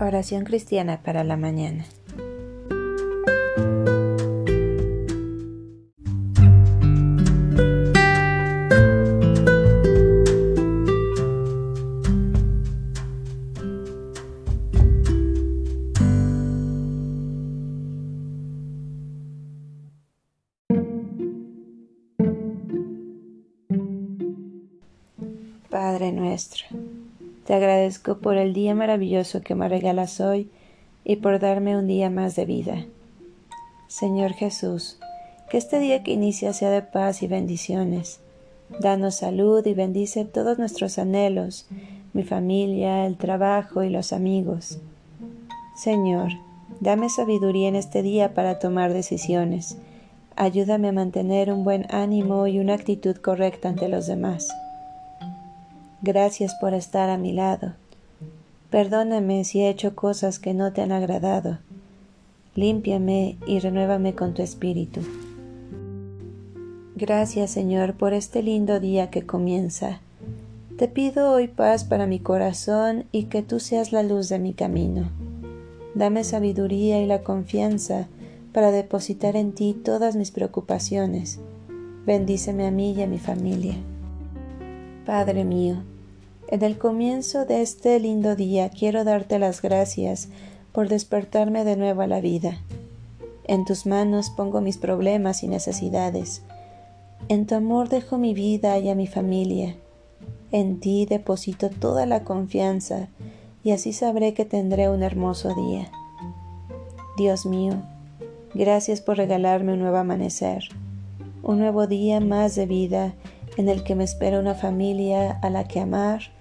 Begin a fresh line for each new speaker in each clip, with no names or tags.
Oración cristiana para la mañana. Padre nuestro te agradezco por el día maravilloso que me regalas hoy y por darme un día más de vida. Señor Jesús, que este día que inicia sea de paz y bendiciones. Danos salud y bendice todos nuestros anhelos, mi familia, el trabajo y los amigos. Señor, dame sabiduría en este día para tomar decisiones. Ayúdame a mantener un buen ánimo y una actitud correcta ante los demás. Gracias por estar a mi lado. Perdóname si he hecho cosas que no te han agradado. Límpiame y renuévame con tu espíritu. Gracias, Señor, por este lindo día que comienza. Te pido hoy paz para mi corazón y que tú seas la luz de mi camino. Dame sabiduría y la confianza para depositar en ti todas mis preocupaciones. Bendíceme a mí y a mi familia. Padre mío, en el comienzo de este lindo día quiero darte las gracias por despertarme de nuevo a la vida. En tus manos pongo mis problemas y necesidades. En tu amor dejo mi vida y a mi familia. En ti deposito toda la confianza y así sabré que tendré un hermoso día. Dios mío, gracias por regalarme un nuevo amanecer, un nuevo día más de vida en el que me espera una familia a la que amar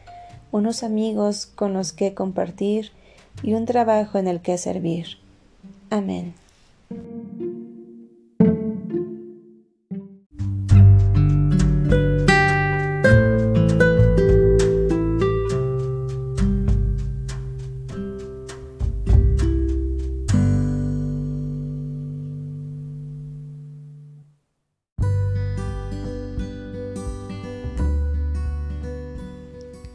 unos amigos con los que compartir y un trabajo en el que servir. Amén.